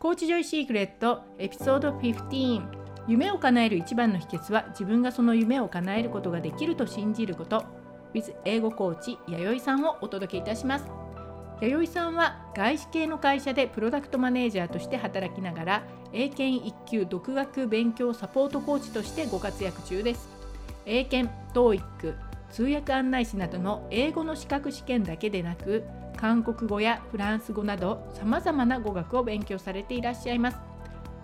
コーチジョイシークレットエピソード15夢を叶える一番の秘訣は自分がその夢を叶えることができると信じること。with 英語コーチ弥生さんをお届けいたします。弥生さんは外資系の会社でプロダクトマネージャーとして働きながら英検1級独学勉強サポートコーチとしてご活躍中です。英検 TOEIC 通訳案内士などの英語の資格試験だけでなく韓国語やフランス語などさまざまな語学を勉強されていらっしゃいます。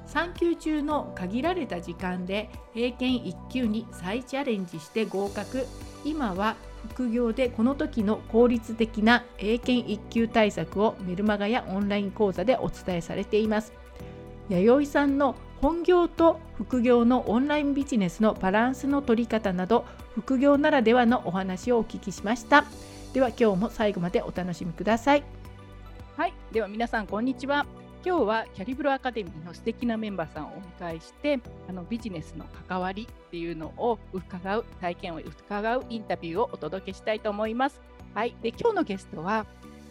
3級中の限られた時間で英検1級に再チャレンジして合格。今は副業でこの時の効率的な英検1級対策をメルマガやオンライン講座でお伝えされています。弥生さんの本業と副業のオンラインビジネスのバランスの取り方など副業ならではのお話をお聞きしました。では今日も最後までお楽しみくださいはいでは皆さんこんにちは今日はキャリブロアカデミーの素敵なメンバーさんをお迎えしてあのビジネスの関わりっていうのを伺う体験を伺うインタビューをお届けしたいと思います。はい、で今日のゲストは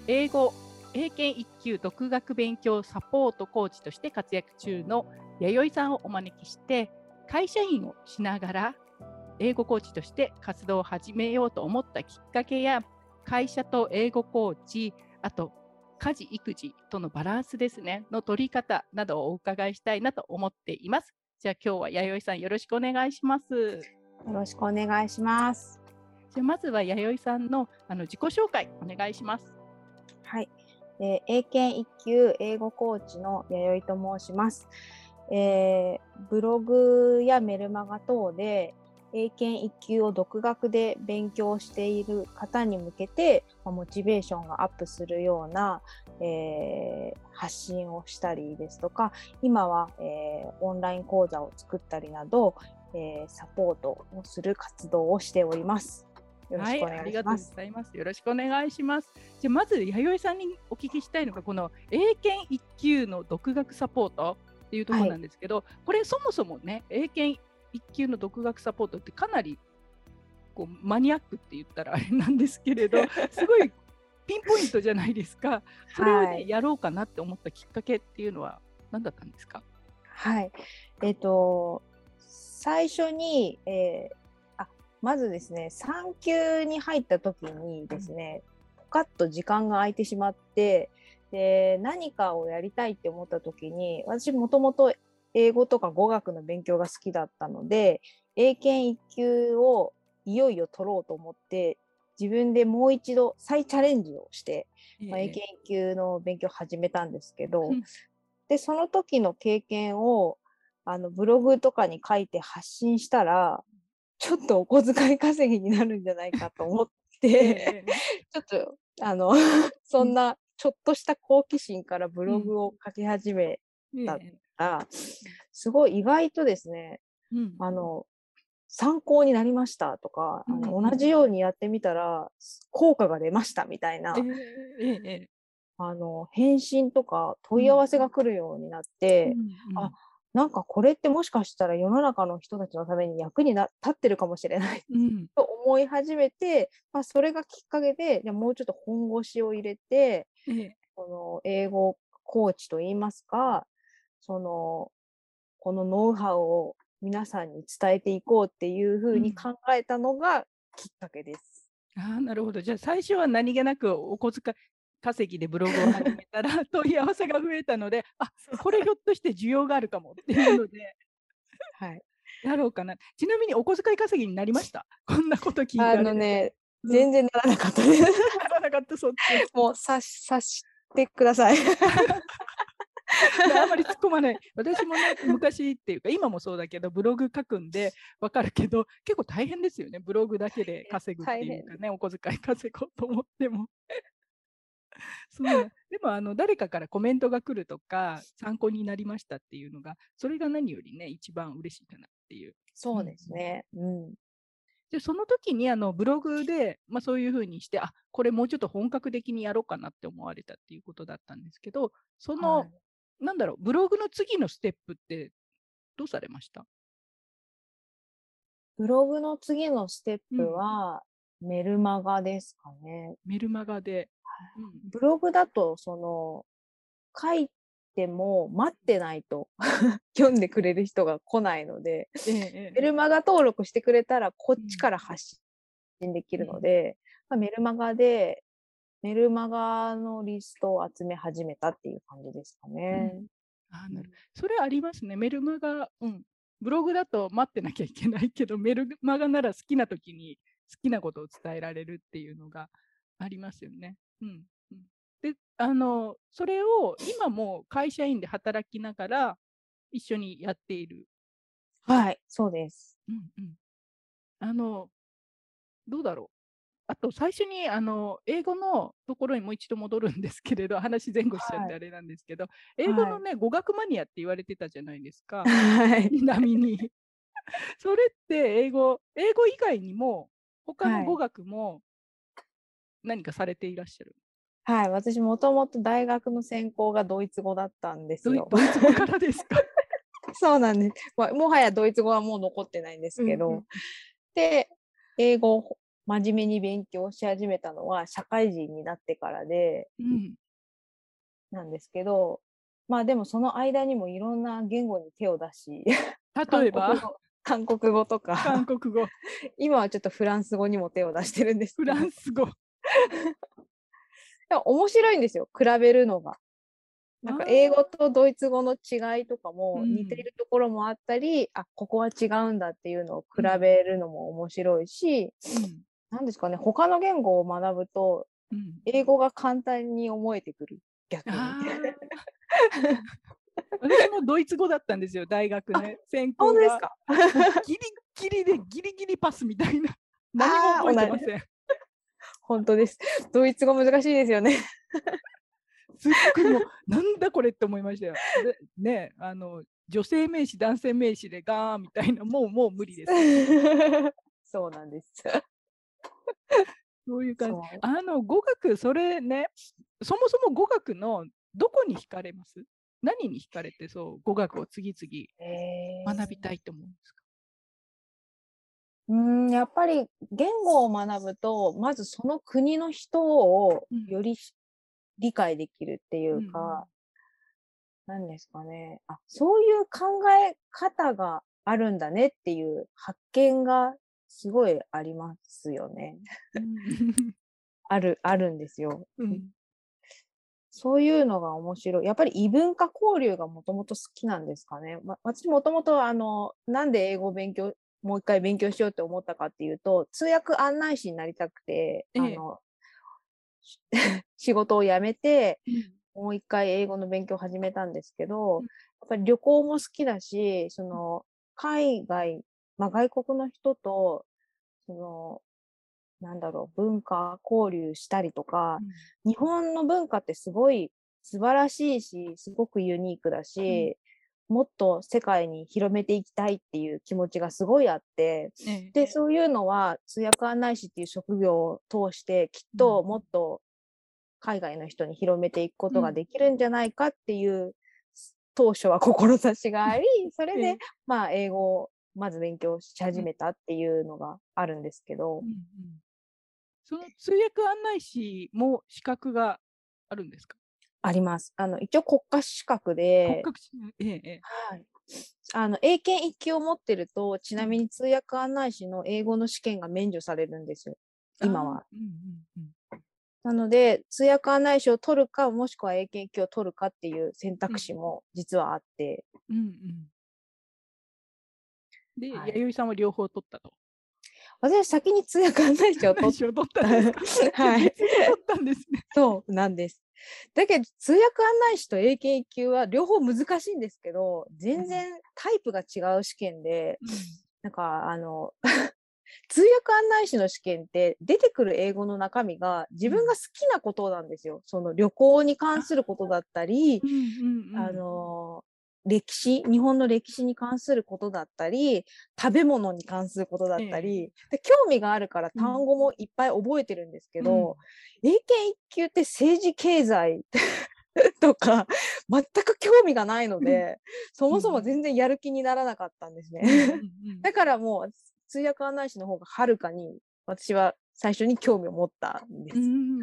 英語英検1級独学勉強サポートコーチとして活躍中の弥生さんをお招きして会社員をしながら英語コーチとして活動を始めようと思ったきっかけや会社と英語コーチあと家事育児とのバランスですねの取り方などをお伺いしたいなと思っています。じゃあ今日は弥生さんよろしくお願いします。よろしくお願いします。じゃあまずは弥生さんのあの自己紹介お願いします。はい、えー、英検1級英語コーチの弥生と申します。えー、ブログやメルマガ等で英検1級を独学で勉強している方に向けて、まモチベーションがアップするような、えー、発信をしたりですとか今は、えー、オンライン講座を作ったりなど、えー、サポートをする活動をしております。よろしくお願いします。はい、ありがとうございます。よろしくお願いします。じゃまず弥生さんにお聞きしたいのがこの英検1級の独学サポートっていうところなんですけど、はい、これそもそもね英検1級の独学サポートってかなりこうマニアックって言ったらあれなんですけれど すごいピンポイントじゃないですか。それを、ね、はい、やろうかなって思ったきっかけっていうのは何だったんですか？はい。えっ、ー、と最初に、えー、あまずですね産休に入った時にですね、ポカッと時間が空いてしまってで何かをやりたいって思った時に私もともと英語とか語学の勉強が好きだったので英検1級をいよいよ取ろうと思って自分でもう一度再チャレンジをして、えー、まあ、英検1級の勉強を始めたんですけど、でその時の経験をあのブログとかに書いて発信したらちょっとお小遣い稼ぎになるんじゃないかと思って ちょっとあのそんなちょっとした好奇心からブログを書き始めたら、すごい意外とですね、うん、あの、参考になりましたとか、うん、あの同じようにやってみたら効果が出ましたみたいな、えーえー、あの返信とか問い合わせが来るようになって、うん、あなんかこれってもしかしたら世の中の人たちのために役に立ってるかもしれない、うん、と思い始めて、まあ、それがきっかけでじゃもうちょっと本腰を入れて、えー、この英語コーチといいますかそのこのノウハウを皆さんに伝えていこうっていうふうに考えたのがきっかけです。うん、あなるほど。じゃあ最初は何気なくお小遣い稼ぎでブログを始めたら 問い合わせが増えたのであこれひょっとして需要があるかもっていうので、はい、やろうかな。ちなみにお小遣い稼ぎになりました？こんなこと聞いたあのね、全然ならなかったです。ならなかったそっち。もう察してください。あんまり突っ込まない。私もね、昔っていうか、今もそうだけど、ブログ書くんで分かるけど、結構大変ですよね。ブログだけで稼ぐっていうかね、お小遣い稼ごうと思っても。そうでもあの誰かからコメントが来るとか参考になりましたっていうのがそれが何よりね一番嬉しいかなっていう。そうですね。うん、でその時にあのブログで、まあ、そういうふうにしてあこれもうちょっと本格的にやろうかなって思われたっていうことだったんですけどそのなんだろう、ブログの次のステップってどうされました？ブログの次のステップは、メルマガですかね。メルマガで。ブログだと、その、書いても待ってないと 読んでくれる人が来ないので、ええメルマガ登録してくれたらこっちから発信できるので、まあ、メルマガでメルマガのリストを集め始めたっていう感じですかね。あなるそれありますね。メルマガ、うん。ブログだと待ってなきゃいけないけど、メルマガなら好きな時に好きなことを伝えられるっていうのがありますよね。うん。うん、で、あの、それを今も会社員で働きながら一緒にやっている。はい、そうです。うんうん。あの、どうだろう。あと最初にあの英語のところにもう一度戻るんですけれど、話前後しちゃってはいあれなんですけど、英語のね、語学マニアって言われてたじゃないですか。はい。ちなみに。それって英語、英語以外にも、他はいの語学も何かされていらっしゃる？はい、私もともと大学の専攻がドイツ語だったんですよ。ドイツ語からですか？そうなんです。まあ、もはやドイツ語はもう残ってないんですけど、うんうんで、英語を真面目に勉強し始めたのは社会人になってからで、うん。なんですけど、まあでもその間にもいろんな言語に手を出し、例えば、韓国語とか、韓国語、今はちょっとフランス語にも手を出してるんですけフど、ランス語。でも面白いんですよ、比べるのが。なんか英語とドイツ語の違いとかもうん。似ているところもあったり、あここは違うんだっていうのを比べるのも面白いし、うんなんですかね他の言語を学ぶとうん英語が簡単に思えてくる逆に。私もドイツ語だったんですよ、大学ね。専攻本当ですがか？ギリギリでギリギリパスみたいな。あ何もー覚えてません。本当です。ドイツ語難しいですよね。すっごいもう、なんだこれって思いましたよ。でねあの、女性名詞、男性名詞でガーみたいな、もうもう無理です。そうなんです。そういう感じ。あの、語学、それね、そもそも語学のどこに惹かれます？何に惹かれて、そう、語学を次々学びたいと思うんですか？うんやっぱり言語を学ぶとまずその国の人をうん。よりし理解できるっていうんうんうか、なんですかね。あそういう考え方があるんだねっていう発見がすごいありますよね。あるあるんですよ。うんそういうのが面白い。やっぱり異文化交流がもともと好きなんですかね。ま、私もともとあの、なんで英語を勉強、もう一回勉強しようって思ったかっていうと、通訳案内士になりたくて、ええあの、し 仕事を辞めて、うんもう一回英語の勉強を始めたんですけど、うんやっぱり旅行も好きだし、その、海外、まあ、外国の人と、その、なんだろう、文化交流したりとか、日本の文化ってすごい素晴らしいし、すごくユニークだし、もっと世界に広めていきたいっていう気持ちがすごいあって、ええで、そういうのは通訳案内士っていう職業を通してきっとうん。もっと海外の人に広めていくことうん。ができるんじゃないかっていう当初は 志があり、それええ。でまあ英語をまず勉強し始めたっていうのがあるんですけど。うん、うん。その通訳案内士も資格があるんですか？あります。あの、一応国家資格国で、家資格ええええ。はい。あの、英検1級を持ってると、ちなみに通訳案内士の英語の試験が免除されるんです。よ。今は。あーうんうんうん。なので、通訳案内士を取るか、もしくは英検1級を取るかっていう選択肢も実はあって、うんうんで、はい弥生さんは両方取ったと。私先に通訳案内士 を取ったんですかはい取ったんですね。そうなんです。だけど、通訳案内士と英検1級は両方難しいんですけど、全然タイプが違う試験で、なんか、あの、通訳案内士の試験って出てくる英語の中身が自分が好きなことなんですよ。その旅行に関することだったり、うんうんうんあの、歴史、日本の歴史に関することだったり、食べ物に関することだったり、で興味があるからうん。単語もいっぱい覚えてるんですけど、英検1級って政治経済 とか全く興味がないので、そもそも全然やる気にならなかったんですね。うんうんうん だからもう通訳案内士の方がはるかに私は最初に興味を持ったんです。うん。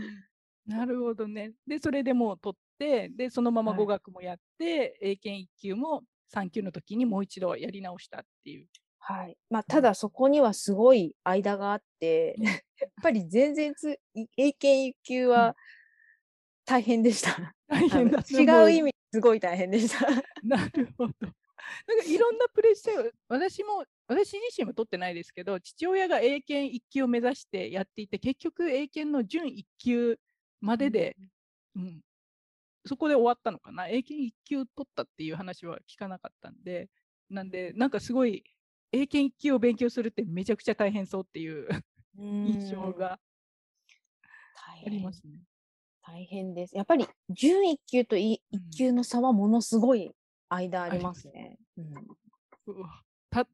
なるほどね。で、それでもう取ってでそのままはい語学もやって、英検1級も3級の時にもう一度やり直したっていう。はい。まあ、ただそこにはすごい間があって、うん やっぱり全然つ、い英検一級は大変でした。大変だ違う意味、すごい大変でした。なるほど。なんかいろんなプレッシャーを私も私自身は取ってないですけど父親が英検1級を目指してやっていて結局英検の準1級までで、うんそこで終わったのかな？英検1級取ったっていう話は聞かなかったんでなんでなんかすごい英検1級を勉強するってめちゃくちゃ大変そうっていう 印象うんが大あり変ますね。大変です。やっぱり準一級というん。一級の差はものすごい間ありますね。うん。うわ。た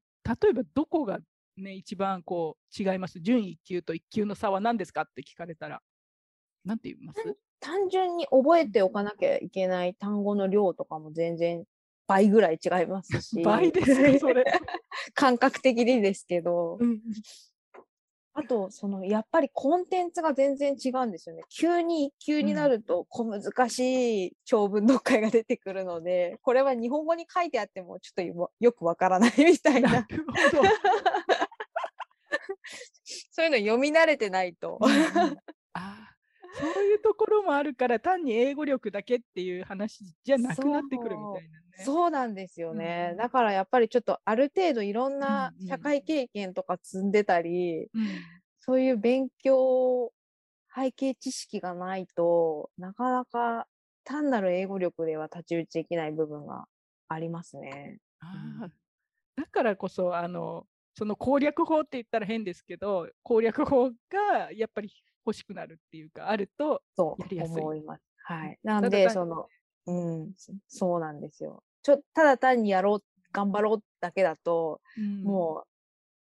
例えばどこがね一番こう違います？準1級と1級の差は何ですか？って聞かれたら。なんて言います？単純に覚えておかなきゃいけない単語の量とかも全然倍ぐらい違いますし。倍ですかそれ。感覚的にですけど、うんあと、その、やっぱりコンテンツが全然違うんですよね。急に一級になると、小難しい長文読解が出てくるので、これは日本語に書いてあっても、ちょっとよよくわからないみたいなな。そういうの読み慣れてないと。うんうんあーそういうところもあるから単に英語力だけっていう話じゃなくなってくるみたいなね。そうなんですようんね。うんだからやっぱりちょっとある程度いろんなうんうん社会経験とか積んでたり、うんそういう勉強背景知識がないとなかなか単なる英語力では太刀打ちできない部分がありますね。あーだからこそあのその攻略法って言ったら変ですけど攻略法がやっぱり欲しくなるっていうかあるととやりやすい思います。はい。うんなんで、その、うん、そそうなんですよ。ちょ、ただ単にやろう、頑張ろうだけだと、うんもう、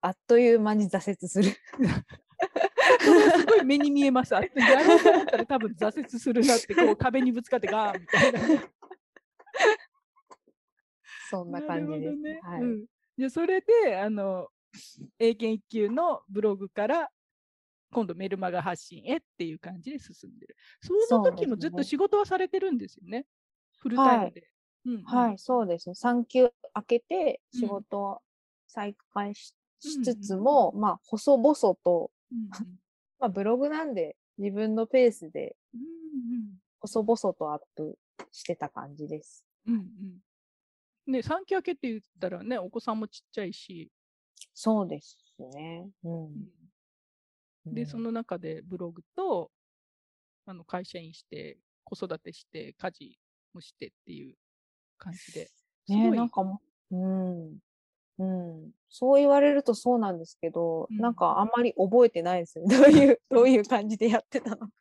あっという間に挫折する。すごい目に見えます。あやろうと思ったら多分挫折するなってこう壁にぶつかってガーンみたいな。そんな感じです。ね。はい。うん、じゃあそれであの英検1級のブログから今度メルマガ発信へっていう感じで進んでる。その時もずっとね仕事はされてるんですよね。フルタイムで。うんうんはい、そうですね。産休明けてうん仕事を再開し,、うんうんつつも、まあ、細々と、うん まあ、ブログなんで自分のペースでうん細々とアップしてた感じです。うんうんうんね、産休明けって言ったらね、お子さんもちっちゃいし、そうですね。うん。で、うんその中でブログと、あの会社員して、子育てして、家事もしてっていう感じで。すねなんかもう、うん。うん。そう言われるとそうなんですけど、うんなんかあんまり覚えてないですよね。どういう、どういう感じでやってたのか。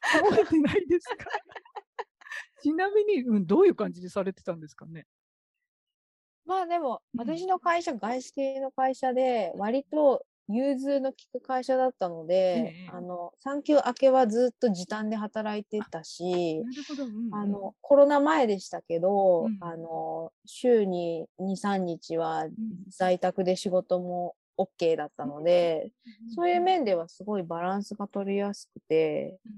覚えてないですか？ちなみに、うん、どういう感じでされてたんですかね？まあでも、うん私の会社、外資系の会社で、割と融通の利く会社だったので、ええあの、産休明けはずっと時短で働いてたし、なるほど。うんうん。あの、コロナ前でしたけど、うん。あの、週に2、3日はうん。在宅で仕事も OK だったので、そういう面ではすごいバランスが取りやすくて、うん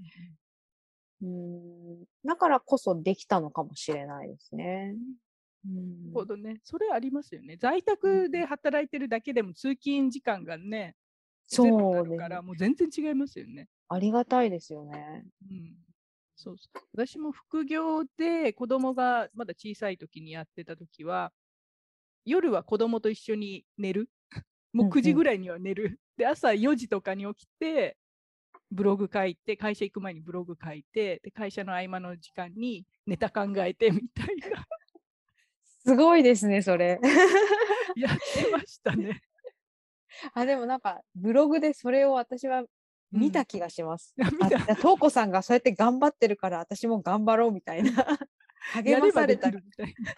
うん、だからこそできたのかもしれないですね。ほどね。それありますよね。在宅で働いてるだけでも通勤時間がね、そうでするから、もう全然違いますよね。ありがたいですよね。うん、そう私も副業で子供がまだ小さい時にやってた時は夜は子供と一緒に寝る。もううん9時うんぐらいには寝る、で朝4時とかに起きてブログ書いて会社行く前にブログ書いてで会社の合間の時間にネタ考えてみたいなすごいですね、それ。やってましたね。あ、でもなんか、ブログでそれを私は見たうん気がします。いや見あ、たじゃあとうこさんがそうやって頑張ってるから、私も頑張ろうみたいな。励まされたみたいな。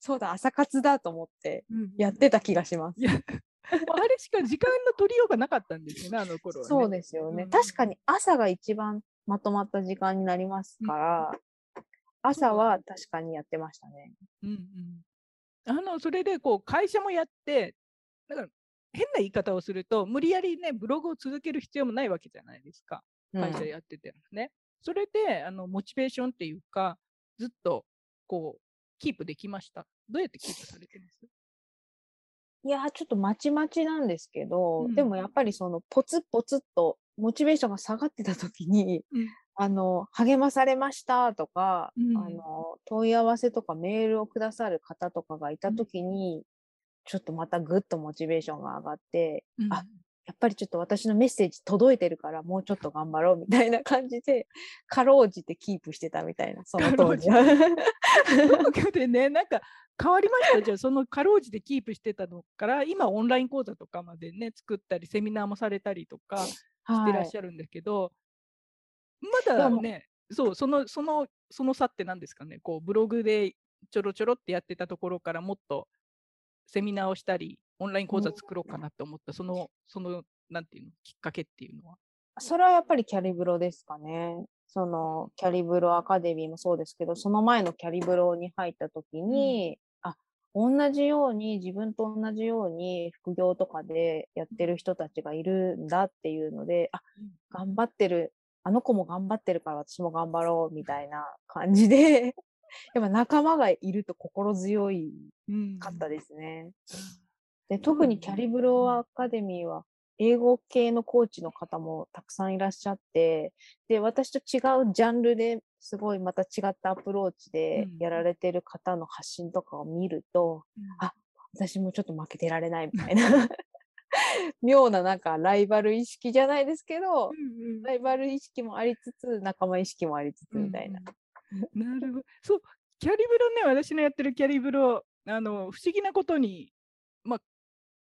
そうだ、朝活だと思ってうんやってた気がします。うあれしか時間の取りようがなかったんですよね、あの頃は、ね。そうですよね。うん確かに朝が一番まとまった時間になりますから、朝は確かにやってましたね。うんうん、あのそれでこう会社もやってだから変な言い方をすると無理やりねブログを続ける必要もないわけじゃないですか。うん。会社やっててもね、それであのモチベーションっていうか、ずっとこうキープできました。どうやってキープされてます？いやー、ちょっとまちまちなんですけど、うん。でもやっぱりそのポツッポツッとモチベーションが下がってた時に、うんあの、励まされましたとか、うん。あの、問い合わせとかメールをくださる方とかがいた時に、ちょっとまたぐっとモチベーションが上がって、うん。あやっぱりちょっと私のメッセージ届いてるからもうちょっと頑張ろうみたいな感じで、かろうじてキープしてたみたいな、その当時は。東京でね、なんか変わりました？じゃあ、そのかろうじてキープしてたのから、今、オンライン講座とかまでね、作ったり、セミナーもされたりとかしてらはい。っしゃるんだけど、まだね、そう、その、その、その差って何ですかね、こう、ブログでちょろちょろってやってたところからもっとセミナーをしたり、オンライン講座作ろうかなと思った、その、その、なんていうの、きっかけっていうのは。それはやっぱりキャリブロですかね。そのキャリブロアカデミーもそうですけど、その前のキャリブロに入った時に、あ、同じように、自分と同じように副業とかでやってる人たちがいるんだっていうので、あ、頑張ってる、あの子も頑張ってるから私も頑張ろうみたいな感じで、やっぱ仲間がいると心強いうん。かったですね。で、特にねキャリブロアカデミーは、英語系のコーチの方もたくさんいらっしゃって、で、私と違うジャンルですごいまた違ったアプローチでうん。やられてる方の発信とかを見ると、うん。あ私もちょっと負けてられないみたいな、妙ななんかライバル意識じゃないですけど、うんうんライバル意識もありつつ、仲間意識もありつつみたいな。うんうんなるほど。そう、キャリブロね、私のやってるキャリブロ、あの、不思議なことに、まあ、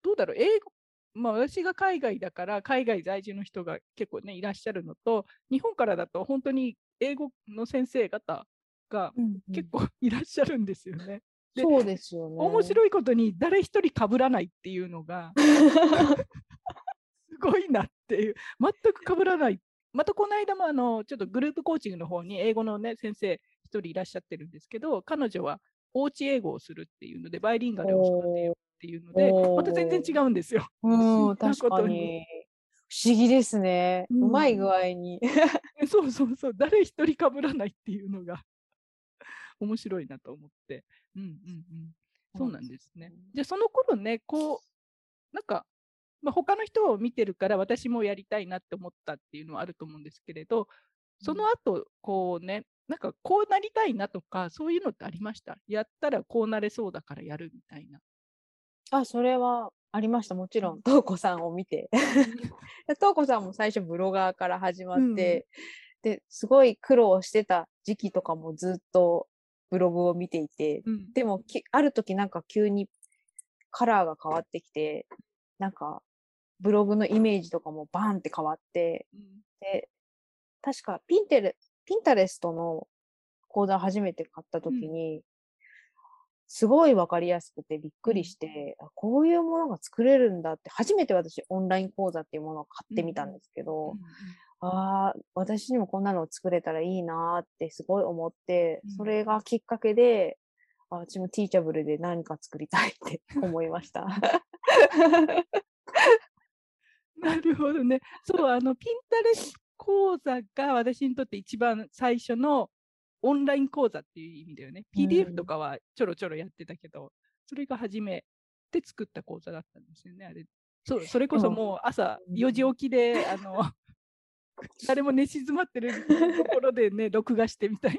どうだろう、英語、まあ、私が海外だから、海外在住の人が結構ね、いらっしゃるのと、日本からだと本当に英語の先生方が結構 いらっしゃるんですよね。でそうですよね。面白いことに、誰一人被らないっていうのが、すごいなっていう、全く被らない。またこの間もあのちょっとグループコーチングの方に英語の、ね、先生一人いらっしゃってるんですけど、彼女はおうち英語をするっていうので、バイリンガルを育てようっていうので、また全然違うんですよ。うん、確かに。不思議ですね。うんうまい具合に。そうそうそう、誰一人被らないっていうのが面白いなと思って。うんうんうん。そうなんですね。じゃあその頃ね、こう、なんか、まあ、他の人を見てるから私もやりたいなって思ったっていうのはあると思うんですけれど、その後、こうね、なんかこうなりたいなとか、そういうのってありました？やったらこうなれそうだからやるみたいな。あ、それはありました。もちろん、トウコさんを見て。で トウコさんも最初ブロガーから始まって、で、すごい苦労してた時期とかもずっとブログを見ていて、うん。でもき、ある時なんか急にカラーが変わってきて、なんか、ブログのイメージとかもバーンって変わって、うん。で、確かピンテレ、ピンタレストの講座初めて買った時うん。に、すごいわかりやすくてびっくりして、あこういうものが作れるんだって、初めて私オンライン講座っていうものを買ってみたんですけど、うんああ、私にもこんなのを作れたらいいなーってすごい思って、うんそれがきっかけで、あ私もティーチャブルで何か作りたいって 思いました。なるほどね。そう、あの、ピンタレス講座が私にとって一番最初のオンライン講座っていう意味だよね。うん PDF とかはちょろちょろやってたけど、それが初めて作った講座だったんですよね、あれ。そう、それこそでももう朝うん4時起きで、あの、誰も寝静まってるところでね、録画してみたいな。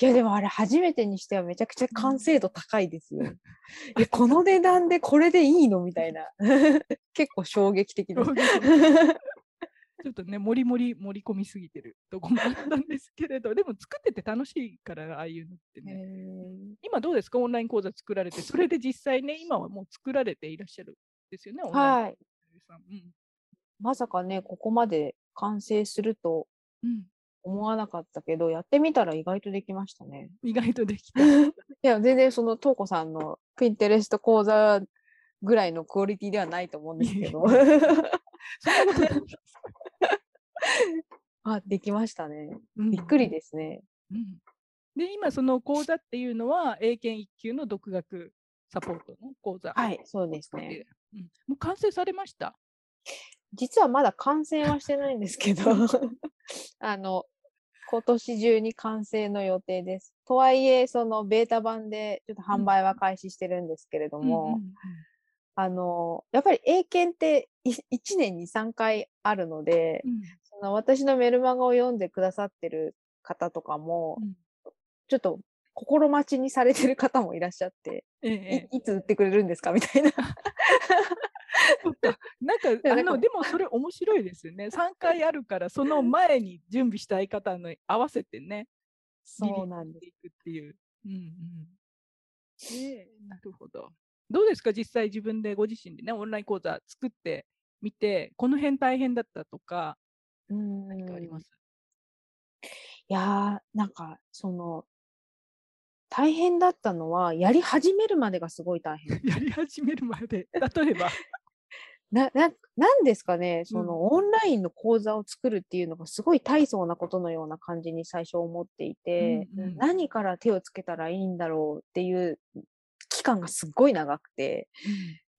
いや、でもあれ初めてにしてはめちゃくちゃ完成度高いですよ。え、この値段でこれでいいのみたいな。結構衝撃的です。ちょっとね、もりもり盛り込みすぎてるとこもあったんですけれど、でも作ってて楽しいから、ああいうのってね。今どうですか？オンライン講座作られて、それで実際ね、今はもう作られていらっしゃるんですよね、オンラインはい。うんまさかね、ここまで完成するとうん、思わなかったけど、やってみたら意外とできましたね。意外とできた。いや、全然その、トウコさんのピンテレスト講座ぐらいのクオリティではないと思うんですけど。あ、できましたね。うんびっくりですね。うんで、今その講座っていうのは、英検1級の独学サポートの講座。はい、そうですね。でうんもう完成されました？実はまだ完成はしてないんですけど、あの、今年中に完成の予定です。とはいえ、そのベータ版でちょっと販売は開始してるんですけれども、うんあの、やっぱり英検って1年に3回あるので、うん。その私のメルマガを読んでくださってる方とかも、うん。ちょっと心待ちにされてる方もいらっしゃって、ええいつ売ってくれるんですか？みたいな。なんか あのでもそれ面白いですよね。3回あるからその前に準備したい方の合わせてね、そうなんでいくっていう。うんうん。ええなるほど。どうですか？実際自分でご自身でねオンライン講座作ってみてこの辺大変だったとかうん何かあります？いやー、なんか、その、大変だったのは、やり始めるまでがすごい大変。やり始めるまで例えば？な、な、なんですかね、そうんの、オンラインの講座を作るっていうのがすごい大層なことのような感じに最初思っていて、うんうん何から手をつけたらいいんだろうっていう期間がすっごい長くて、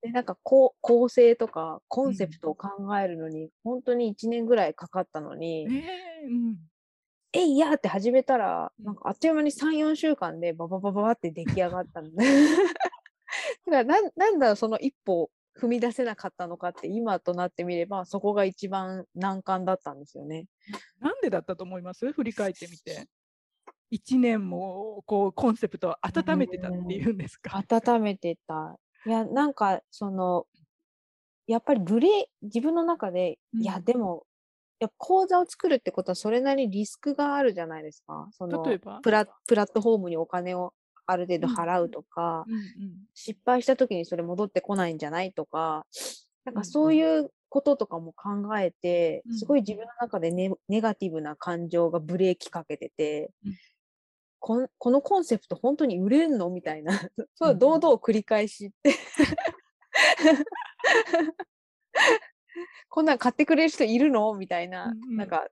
で、なんかこう、構成とかコンセプトを考えるのに、本当に1年ぐらいかかったのに、うん、ええうん。えいやーって始めたら、うんなんかあっという間に3、4週間でバババババって出来上がったので。だからなん、なんだその一歩踏み出せなかったのかって今となってみれば、そこが一番難関だったんですよね。なんでだったと思います？振り返ってみて。1年もこうコンセプトを温めてたっていうんですか？温めてた。いや、なんか、その、やっぱりブレ、自分の中で、いや、うんでも、いや講座を作るってことはそれなりにリスクがあるじゃないですか。その例えば？プラプラットフォームにお金をある程度うん払うとか、うんうん。失敗した時にそれ戻ってこないんじゃないとか、なんうんうん。かそういうこととかも考えて、うん。すごい自分の中でネネガティブな感情がブレーキかけてて、うん。こんこのコンセプト本当に売れんのみたいな、そううん。うん堂々繰り返しって。こんなん買ってくれる人いるの？みたいな、うんうんなんか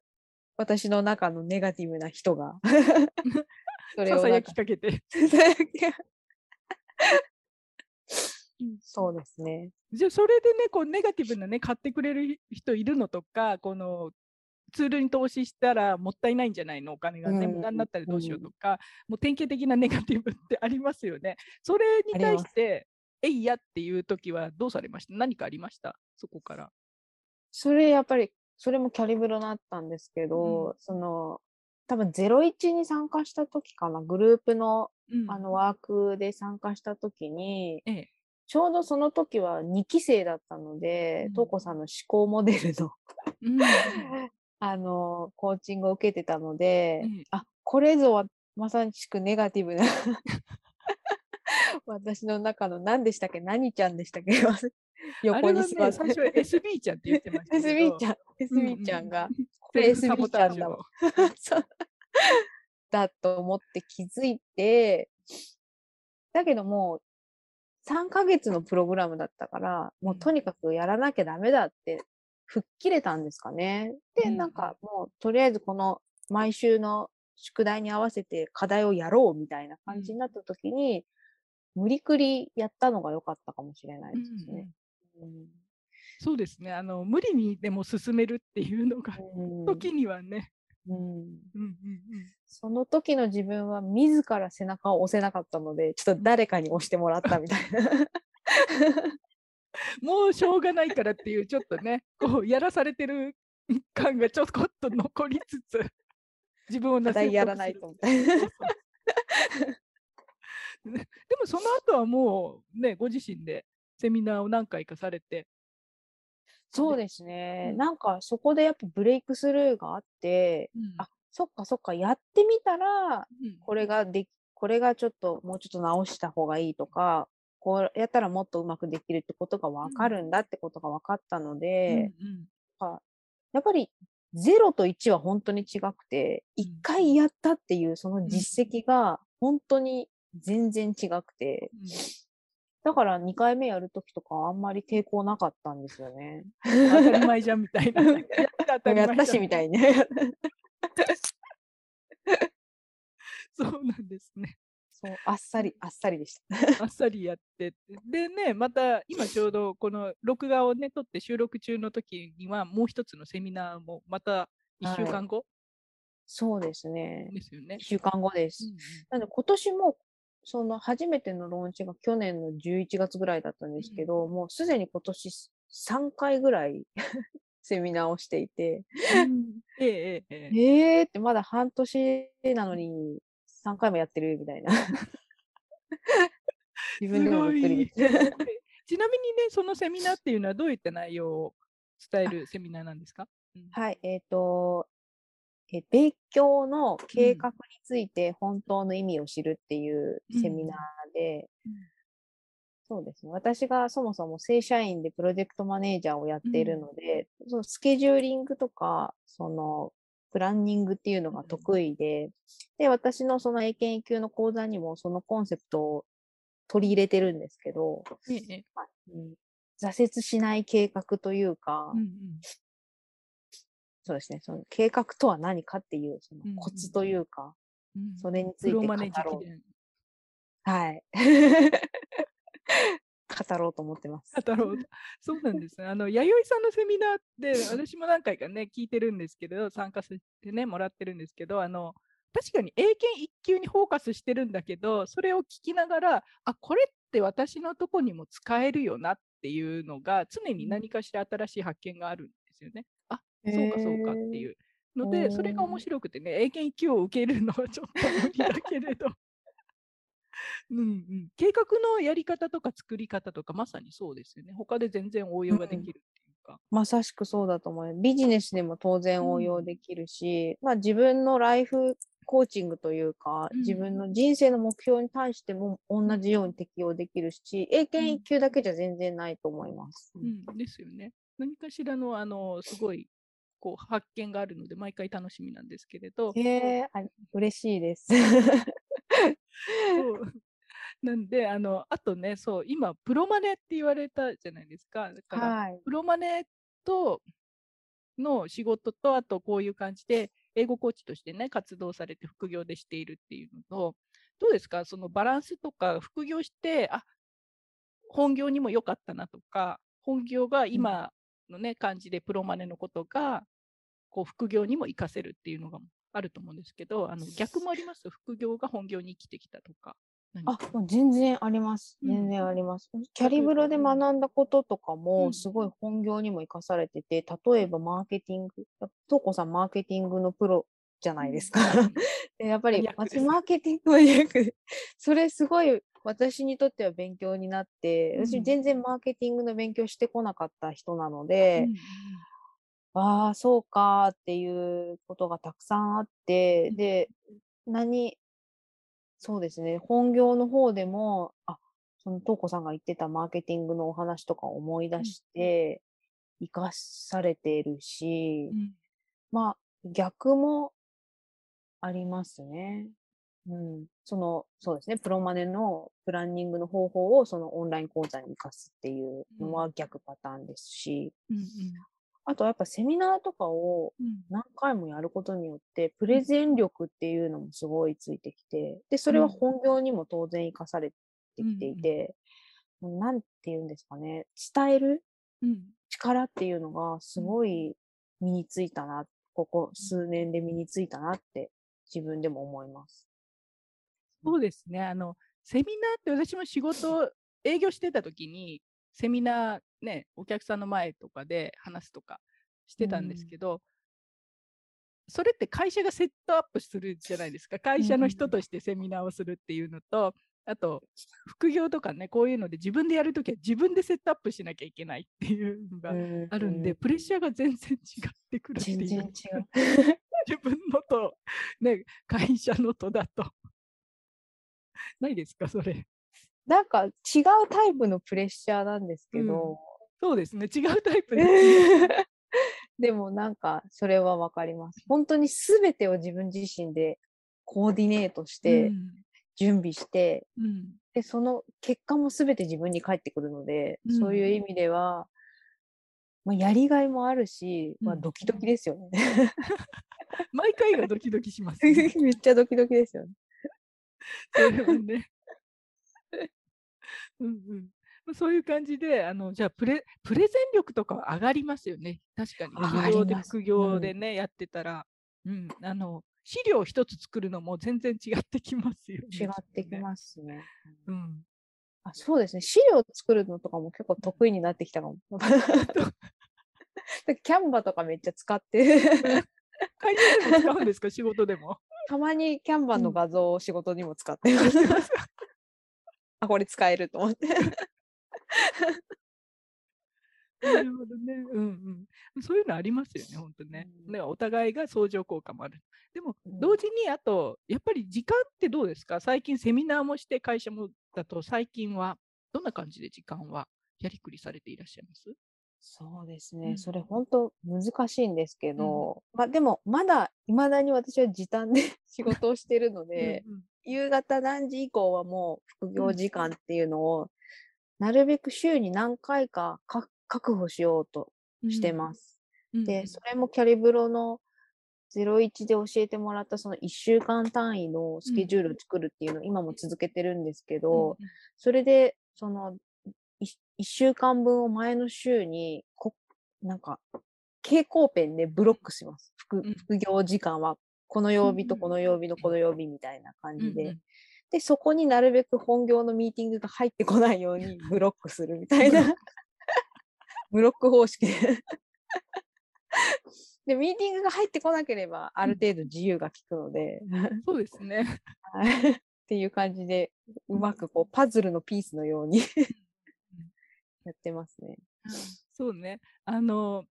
私の中のネガティブな人が。それささやきかけて。そうですね。じゃあそれでねこうネガティブなね買ってくれる人いるのとかこのツールに投資したらもったいないんじゃないの？お金がね、うん無駄になったらどうしようとか、もう典型的なネガティブってありますよね。それに対してえいやっていう時はどうされました？何かありました？そこから。それやっぱり、それもキャリブロだったんですけど、その、多分01に参加した時かな、グループのうん。あのワークで参加した時に、ええ。ちょうどその時は2期生だったのでうん、とうこさんの思考モデルのうん。あの、コーチングを受けてたので、ええ。あ、これぞはまさしくネガティブな 私の中の何でしたっけ何ちゃんでしたっけ横に座ね、最初は SB ちゃんって言ってました。SB ちゃん、うんうん SB ちゃんが、こセれ SB ちゃんだわ。そう。だと思って気づいて、だけどもう3ヶ月のプログラムだったから、もうとにかくやらなきゃダメだって吹っ切れたんですかね。で、うんなんかもうとりあえずこの毎週の宿題に合わせて課題をやろうみたいな感じになった時に、無理くりやったのが良かったかもしれないうんですね。うん。そうですね。あの。無理にでも進めるっていうのが、うん。時にはね。うん。うんうんうん。その時の自分は自ら背中を押せなかったので、ちょっと誰かに押してもらったみたいな。もうしょうがないからっていう、ちょっとね、こうやらされてる感がちょこっと残りつつ、自分をなやらないと でもその後はもうね、ご自身でセミナーを何回かされて、そうですね。うん。なんかそこでやっぱブレイクスルーがあって、うん。あ、そっかそっか、やってみたら、うん。これができ、これがちょっともうちょっと直した方がいいとか、こうやったらもっとうまくできるってことがわかるんだってことが分かったので、うん。うんやっぱり0と1は本当に違くて、うん。1回やったっていうその実績が本当に全然違くて、うんだから2回目やるときとかあんまり抵抗なかったんですよね。当たり前じゃんみたいな。やったやったしみたい。いね。そうなんですね。そう、あっさり、あっさりでした。あっさりやって。でね、また今ちょうどこの録画をね、撮って収録中の時にはもう一つのセミナーもまた1週間後そうですね。ですよね1。週間後でうす。んうんなので今年もその初めてのローンチが去年の11月ぐらいだったんですけど、もうすでに今年3回ぐらい セミナーをしていて、ええええええ。えーってまだ半年なのに3回もやってるみたいな。自分でもびっくり ちなみにね、そのセミナーっていうのはどういった内容を伝えるセミナーなんですか、うん。はい、えっ、と、え勉強の計画について本当の意味を知るっていうセミナーで、うん。そうですね。私がそもそも正社員でプロジェクトマネージャーをやっているので、そのスケジューリングとか、そのプランニングっていうのが得意で、で、私のその英検1級の講座にもそのコンセプトを取り入れてるんですけど、まあうん挫折しない計画というか、うんうんそうですね、その計画とは何かっていうそのうんうんコツというか、うんそれについて語ろう。伝はい。語ろうと思ってます。語ろうと。そうなんですね。あの、弥生さんのセミナーって、私も何回かね、聞いてるんですけど、参加させてね、もらってるんですけど、あの、確かに英検1級にフォーカスしてるんだけど、それを聞きながら、あ、これって私のとこにも使えるよなっていうのが、常に何かしら新しい発見があるんですよね。あ、そうかそうかっていう。ので、それが面白くてね、英検1級を受けるのはちょっと無理だけれど。うんうん、計画のやり方とか作り方とかまさにそうですよね。他で全然応用ができるっていうか。まさしくそうだと思います。ビジネスでも当然応用できるし、まあ自分のライフコーチングというか、うん自分の人生の目標に対しても同じように適用できるし、英検1級だけじゃ全然ないと思います。うん、ですよね。何かしらの、あの、すごい、こう、発見があるので、毎回楽しみなんですけれど。へえ、あ嬉しいです。なんで、あの、あとね、そう、今、プロマネって言われたじゃないですか。だから、はい。プロマネとの仕事と、あとこういう感じで、英語コーチとしてね、活動されて副業でしているっていうのと、どうですか？そのバランスとか、副業して、あ、本業にも良かったなとか、本業が今のね、感じでプロマネのことが、こう、副業にも活かせるっていうのがあると思うんですけど、あの、逆もあります？副業が本業に生きてきたとか。何あか、もう全然あります。うん全然あります。キャリブロで学んだこととかうんも、すごい本業にも活かされてて、例えばマーケティング、トーコさんマーケティングのプロじゃないですか。やっぱりマーケティングマニアックでそれすごい私にとっては勉強になって、うん私全然マーケティングの勉強してこなかった人なのうでん、ああ、そうかっていうことがたくさんあって、うん。で、何、そうですね、本業の方でも、あ、その、とうこさんが言ってたマーケティングのお話とかを思い出して、活かされているしう、ん。まあ、逆もありますね。うん。その、そうですね、プロマネのプランニングの方法をそのオンライン講座に活かすっていうのは逆パターンですし、うんあとはやっぱセミナーとかをうん。うん何回もやることによって、プレゼン力っていうのもすごいついてきて、で、それはうん。本業にも当然活かされてきてうんうんいて、なんて言うんですかね、伝えるうん。力っていうのがすごい身についたな、ここ数年で身についたなって自分でも思います。そうですね。あの、セミナーって私も仕事、営業してた時に、セミナーね、お客さんの前とかで話すとかしてたんですけど、それって会社がセットアップするじゃないですか。会社の人としてセミナーをするっていうのと、あと、副業とかね、こういうので自分でやるときは自分でセットアップしなきゃいけないっていうのがあるんで、うプレッシャーが全然違ってくるっていう。全然違う。自分のと、ね、会社のとだと。ないですか、それ。なんか違うタイプのプレッシャーなんですけど、そうですね、違うタイプですね。でもなんかそれはわかります。本当に全てを自分自身でコーディネートして、準備して、うんうんで、その結果も全て自分に返ってくるので、うんそういう意味では、まあ、やりがいもあるし、まあ、うんドキドキですよね。毎回がドキドキします、ね。めっちゃドキドキですよね。ね。うんうんまあそういう感じで、あのじゃあプレ、プレゼン力とかは上がりますよね。確かに。上が副業で副業でね、やってたら、うん、あの、資料一つ作るのも全然違ってきますよね。違ってきますね。す。うん。あそうですね。資料作るのとかも結構得意になってきたかも。でキャンバとかめっちゃ使って、会社でも使うんですか？仕事でも。たまにキャンバのうん画像を仕事にも使ってます。あ、これ使えると思って。なるほどね。うんうん。そういうのありますよね、本当ね。うんねお互いが相乗効果もある。でも、うん同時に、あと、やっぱり時間ってどうですか？最近セミナーもして会社もだと、最近はどんな感じで時間はやりくりされていらっしゃいます？そうですね。うん。それ本当難しいんですけど、まあでもまだ未だに私は時短で 仕事をしてるので、うんうん。夕方何時以降はもう副業時間っていうのを、なるべく週に何回かか確保しようとしてます。うんで、それもキャリブロの01で教えてもらったその1週間単位のスケジュールを作るっていうのを今も続けてるんですけど、うんうん。それで、その、い一週間分を前の週に、こ、なんか、蛍光ペンでブロックします。副うん副業時間は、この曜日とうんこの曜日のこの曜日みたいな感じで。うんうんで、そこになるべく本業のミーティングが入ってこないようにブロックするみたいな。ブロック方式で。で、ミーティングが入ってこなければ、ある程度自由が利くので、そうですね。はいっていう感じで、うまくこう、パズルのピースのように やってますね。そうね。あの、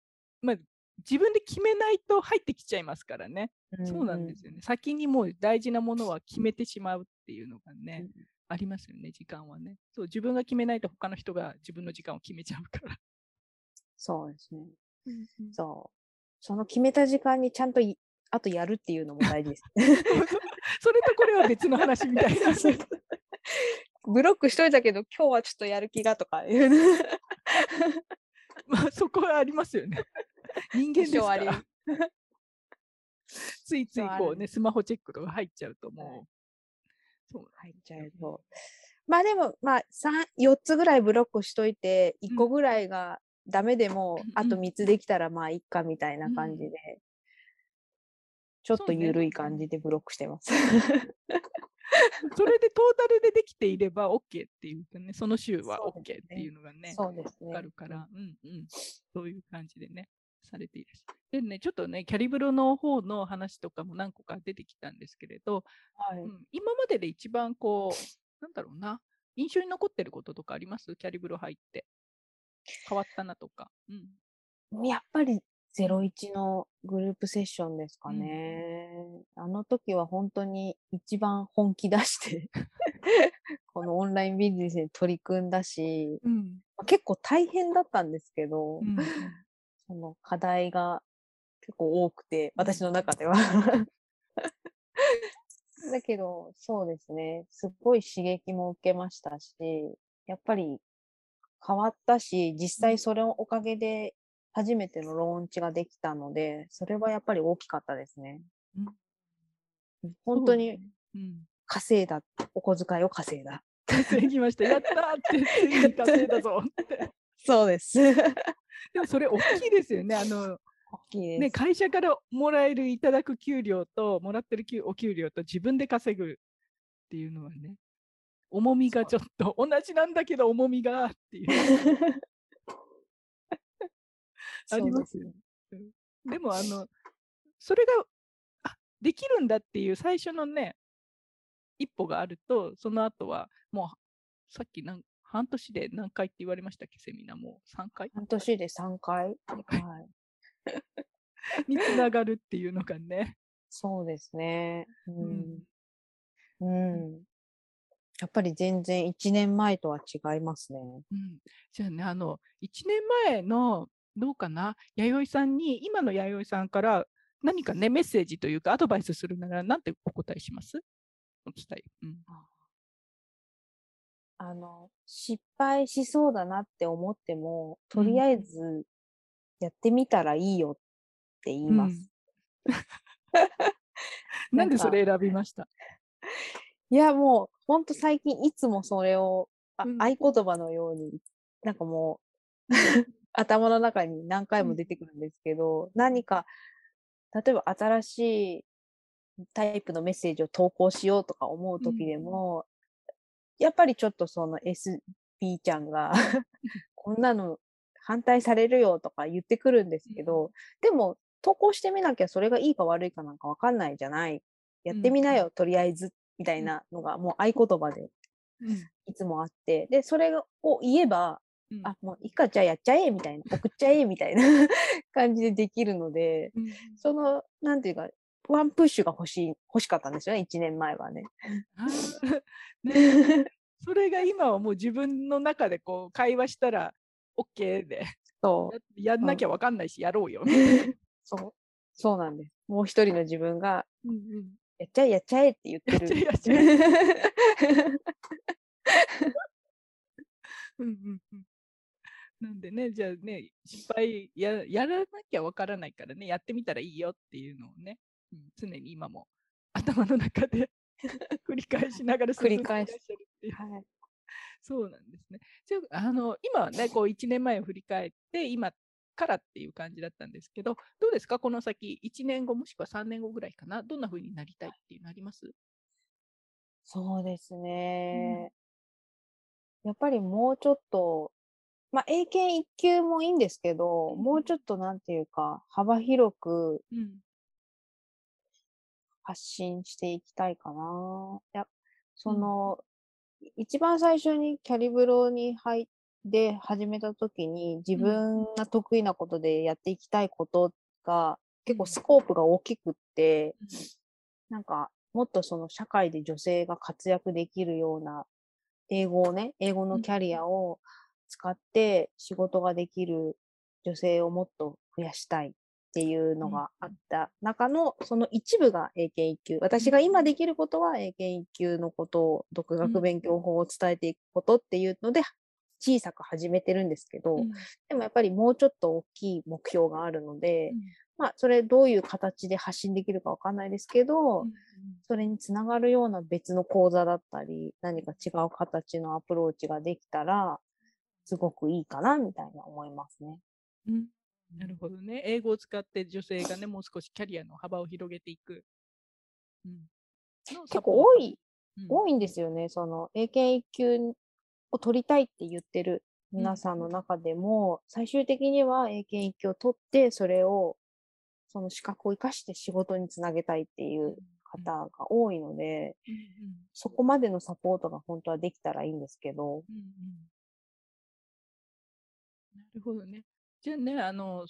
まあ、自分で決めないと入ってきちゃいますからね。そうなんですよね。先にもう大事なものは決めてしまうっていうのがね、ありますよね、時間はね。そう、自分が決めないと他の人が自分の時間を決めちゃうから。そうですね。そそう。その決めた時間にちゃんとい、あとやるっていうのも大事です。それとこれは別の話みたいな。ブロックしといたけど、今日はちょっとやる気がとかいうの。まあ、そこはありますよね。人間ですから。ついついこうね、スマホチェックとか入っちゃうとはいもう。そう入っちゃうと。まあでも、まあ、三4つぐらいブロックしといて、1個ぐらいがダメでも、うんあと3つできたらまあいっかみたいな感じで、ちょっと緩い感じでブロックしてます。それでトータルでできていれば OK っていうかね、その週は OK っていうのがね、そうですね。あるから、うんうん、そういう感じでね、されていらっしゃる。でね、ちょっとね、キャリブロの方の話とかも何個か出てきたんですけれど、はいうん、今までで一番こう、なんだろうな、印象に残ってることとかあります？キャリブロ入って。変わったなとか。うん。やっぱり01のグループセッションですかね。あの時は本当に一番本気出して、このオンラインビジネスに取り組んだし、うん。まあ結構大変だったんですけど、うん、その課題が結構多くて、私の中では。だけど、そうですね。すっごい刺激も受けましたし、やっぱり変わったし、実際それのおかげで初めてのローンチができたので、それはやっぱり大きかったですね。うん本当にうん。稼いだ、お小遣いを稼いだ。稼ぎました。やったーって、ついに稼いだぞって。そうです。でもそれ大きいですよね。あの、大きい。ね、会社からもらえるいただく給料と、もらってる給お給料と自分で稼ぐっていうのはね、重みがちょっと同じなんだけど重みがっていう。ありますよそうででも、あの、それが、あできるんだっていう最初のね、一歩があると、その後は、もう、さっきなん半年で何回って言われましたっけ、セミナーもう3回半年で3回。回はい。につながるっていうのがね。そうですね。ううんん。うん。やっぱり全然1年前とは違いますね。うん、じゃあね、あの、1年前の、どうかな、弥生さんに、今の弥生さんから何かね、メッセージというか、アドバイスするなら、なんてお答えします？お伝え。うん。あの、失敗しそうだなって思っても、とりうんあえずやってみたらいいよって言います。なんでなんか。それ選びました？いや、もう、ほんと最近いつもそれを、あうん。合言葉のように、なんかもう、頭の中に何回も出てくるんですけど、何か、例えば新しいタイプのメッセージを投稿しようとか思う時でも、やっぱりちょっとその SB ちゃんが こんなの反対されるよとか言ってくるんですけど、でも投稿してみなきゃそれがいいか悪いかなんかわかんないじゃない。やってみなよ、とりあえず、みたいなのがもう合言葉でうん。いつもあって、で、それを言えば、うんあ、もういいか、じゃあやっちゃえ、みたいな、送っちゃえ、みたいな 感じでできるので、うんその、なんていうか、ワンプッシュが欲しい、欲しかったんですよね、1年前はね。ね それが今はもう自分の中でこう会話したら OK でそう、ややんなきゃわかんないしやろうよ。そう、そうなんです。もう一人の自分が、うんうんやっちゃえ、やっちゃえって言ってる。やっちゃえやっちゃうんうんうんなんでね、じゃあね、失敗ややらなきゃわからないからね、やってみたらいいよっていうのをね、うん、常に今も頭の中で 繰り返しながら繰り返しゃるっていうはい。そうなんですね。じゃあ、あの、今はね、こう1年前を振り返って、今からっていう感じだったんですけど、どうですか？この先、1年後もしくは3年後ぐらいかなどんな風になりたいっていうのあります？そうですね。やっぱりもうちょっと、まあ、英検一級もいいんですけど、うんもうちょっとなんていうか、幅広くうん。発信していきたいかな。いや、そうん。の、一番最初にキャリブロに入って始めた時に、自分が得意なことでやっていきたいことが、結構スコープが大きくって、なんか、もっとその社会で女性が活躍できるような英語をね、英語のキャリアを使って仕事ができる女性をもっと増やしたいっていうのがあった中の、その一部が英検一級。私が今できることは英検一級のことを、独学勉強法を伝えていくことっていうので、小さく始めてるんですけど、うん。でもやっぱりもうちょっと大きい目標があるので、うん。まあ、それどういう形で発信できるかわかんないですけど、うん。それにつながるような別の講座だったり、何か違う形のアプローチができたら、すごくいいかな、みたいな思いますね。うん。なるほどね。英語を使って女性がね、もう少しキャリアの幅を広げていく。うん、結構多い、うん。多いんですよね。その、英検一級を取りたいって言ってる皆さんの中でも、最終的には英検一級を取って、それを、その資格を生かして仕事につなげたいっていう方が多いので、うん。うん。そこまでのサポートが本当はできたらいいんですけど、うんうんなるほどね。じゃあね、あの、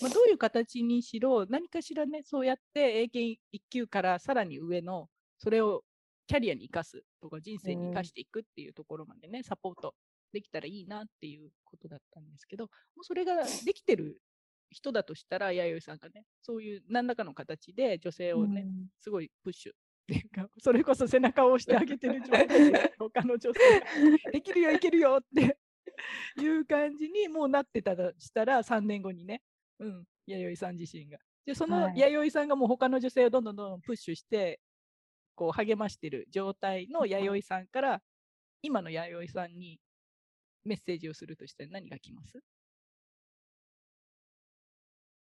まあ、どういう形にしろ、何かしらね、そうやって英検1級からさらに上の、それをキャリアに生かすとか、人生に生かしていくっていうところまでね、サポートできたらいいなっていうことだったんですけど、もうそれができてる人だとしたら、弥生さんがね、そういう何らかの形で女性をね、うんすごいプッシュっていうか、それこそ背中を押してあげてる状態で、他の女性ができるよ、いけるよって いう感じにもうなってたとしたら、3年後にね、うん、弥生さん自身が。で、そのはい弥生さんがもう他の女性をどんどんどんどんプッシュして、こう励ましてる状態の弥生さんから、今の弥生さんにメッセージをするとしたら何が来ます？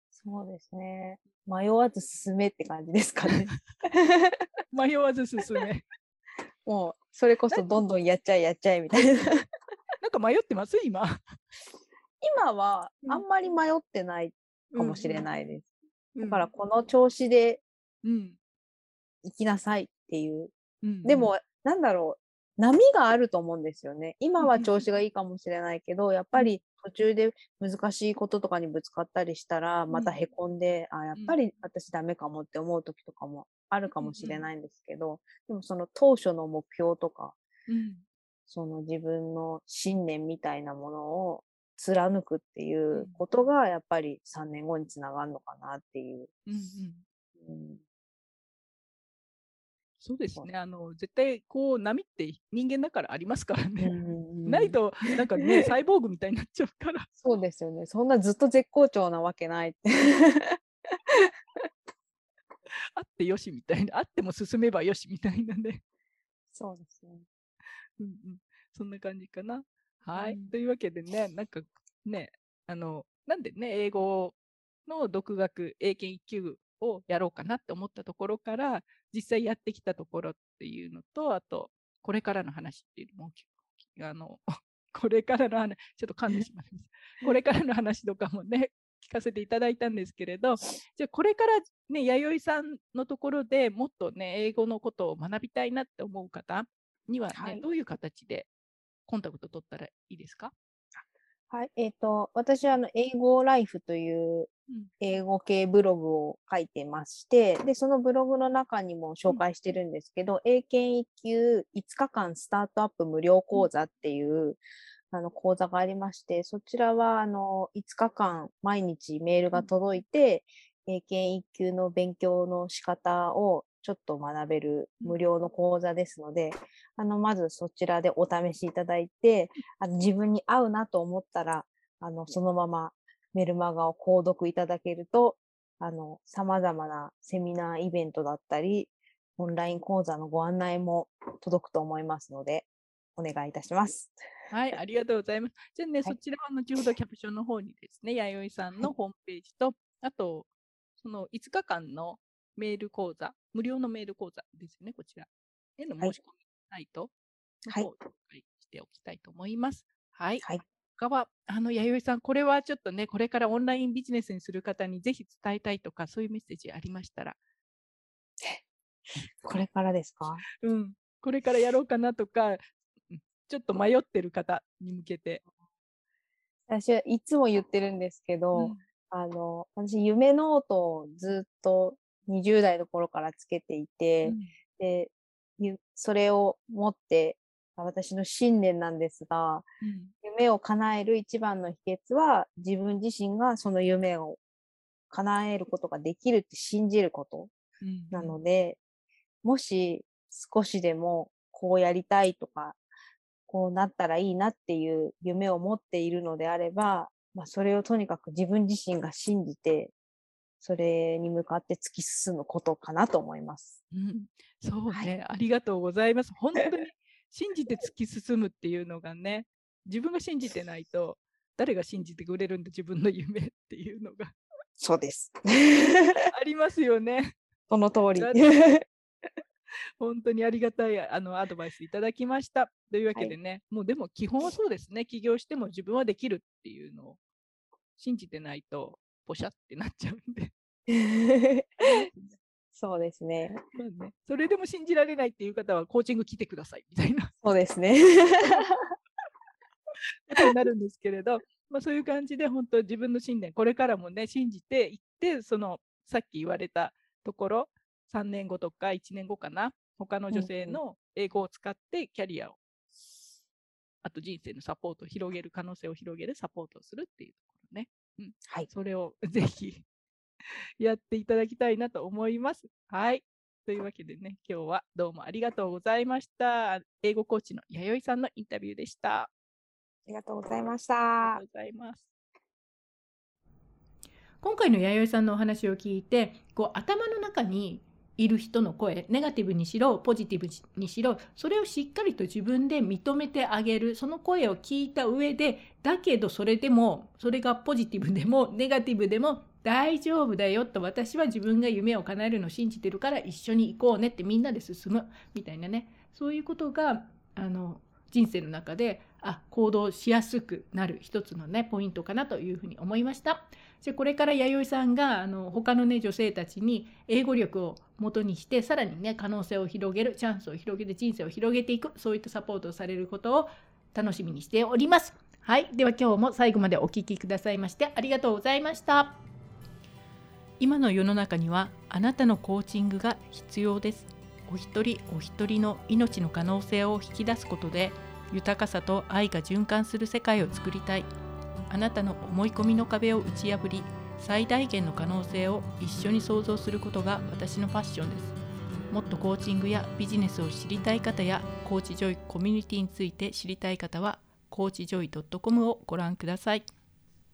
そうですね。迷わず進めって感じですかね。迷わず進め。もう、それこそどんどんやっちゃえやっちゃえみたいな。か迷ってます？今。今はうんあんまり迷ってないかもしれい。ないです。うんだから、この調子でうん。行きなさいっていう。うんで、も、なんだろう。波があると思うんですよね。今うんうんは調子がいいかもしれないけど、やっぱり途中で難しいこととかにぶつかったりしたら、またうんへこんで、あ、やっぱうんり私ダメかもって思う時とかもあるかもしれうんうんないんですけど、でもその当初の目標とか、うんその自分の信念みたいなものを貫くっていううんことがやっぱり3年後につながるのかなっていう。うんうんうん、そうですね。あの、絶対、こう、波って人間だからありますからね。うんないと、なんかね、サイボーグみたいになっちゃうから。そうですよね。そんなずっと絶好調なわけないって。あってよしみたいな。あっても進めばよしみたいなね。そうですね。うんうん。そんな感じかな。はい。うんというわけでね、なんかね、あの、なんでね、英語の独学、英検1級をやろうかなって思ったところから実際やってきたところっていうのとあとこれからの話っていうのもあの これからの話ちょっと噛んでしまいましたこれからの話とかもね聞かせていただいたんですけれどじゃあこれからね弥生さんのところでもっとね英語のことを学びたいなって思う方にはね、はい、どういう形でコンタクト取ったらいいですか？はい、えっ、ー、と、私はあの、英語ライフという英語系ブログを書いてまして、で、そのブログの中にも紹介してるんですけど、うん、英検1級5日間スタートアップ無料講座っていう、あの講座がありまして、そちらはあの5日間毎日メールが届いて、英検1級の勉強の仕方をちょっと学べる無料の講座ですので、あの、まずそちらでお試しいただいて、あの自分に合うなと思ったら、あの、そのままメルマガを購読いただけると、あの、様々なセミナーイベントだったり、オンライン講座のご案内も届くと思いますので、お願いいたします。はい、ありがとうございます。じゃあね、はい、そちらは後ほどキャプションの方にですね、弥生さんのホームページと、あと、その5日間のメール講座、無料のメール講座ですよね、こちら。への申し込みサイトの方を紹介しておきたいと思います。はい。はい、他は、あの、弥生さん、これはちょっとね、これからオンラインビジネスにする方にぜひ伝えたいとか、そういうメッセージありましたら。これからですか？うん。これからやろうかなとか、ちょっと迷ってる方に向けて。私はいつも言ってるんですけど、うん、あの、私、夢ノートをずっと20代の頃からつけていて、うん、で、それを持って、私の信念なんですが、うん、夢を叶える一番の秘訣は、自分自身がその夢を叶えることができるって信じることなので、うん、もし少しでもこうやりたいとか、こうなったらいいなっていう夢を持っているのであれば、まあ、それをとにかく自分自身が信じてそれに向かって突き進むことかなと思います。うん、そうね、はい、ありがとうございます。本当に信じて突き進むっていうのがね、自分が信じてないと、誰が信じてくれるんだ、自分の夢っていうのが。そうです。ありますよね。その通り。本当にありがたいあのアドバイスいただきました。というわけでね、はい、もうでも基本はそうですね、起業しても自分はできるっていうのを信じてないと、ポシャってなっちゃうんで。そうですね。まあ ね。それでも信じられないっていう方はコーチング来てくださいみたいな。そうですね。ことになるんですけれど、まあ、そういう感じで本当自分の信念これからもね信じていってそのさっき言われたところ3年後とか1年後かな他の女性の英語を使ってキャリアを、あと人生のサポートを広げる可能性を広げるサポートをするっていうところね。うん、はい、それをぜひやっていただきたいなと思います。はい。というわけでね、今日はどうもありがとうございました。英語コーチの弥生さんのインタビューでした。ありがとうございました。ありがとうございます。今回の弥生さんのお話を聞いて、こう頭の中にいる人の声ネガティブにしろポジティブにしろそれをしっかりと自分で認めてあげる。その声を聞いた上でだけどそれでもそれがポジティブでもネガティブでも大丈夫だよと私は自分が夢を叶えるのを信じてるから一緒に行こうねってみんなで進む。みたいなね。そういうことがあの人生の中であ行動しやすくなる一つのねポイントかなというふうに思いました。じゃこれから弥生さんがあの他のね女性たちに英語力を元にしてさらにね可能性を広げるチャンスを広げて人生を広げていくそういったサポートをされることを楽しみにしております。はい、では今日も最後までお聴きくださいましてありがとうございました。今の世の中にはあなたのコーチングが必要です。お一人お一人の命の可能性を引き出すことで豊かさと愛が循環する世界を作りたい。あなたの思い込みの壁を打ち破り最大限の可能性を一緒に創造することが私のファッションですもっとコーチングやビジネスを知りたい方やコーチジョイコミュニティについて知りたい方はコーチジョイ .com をご覧ください。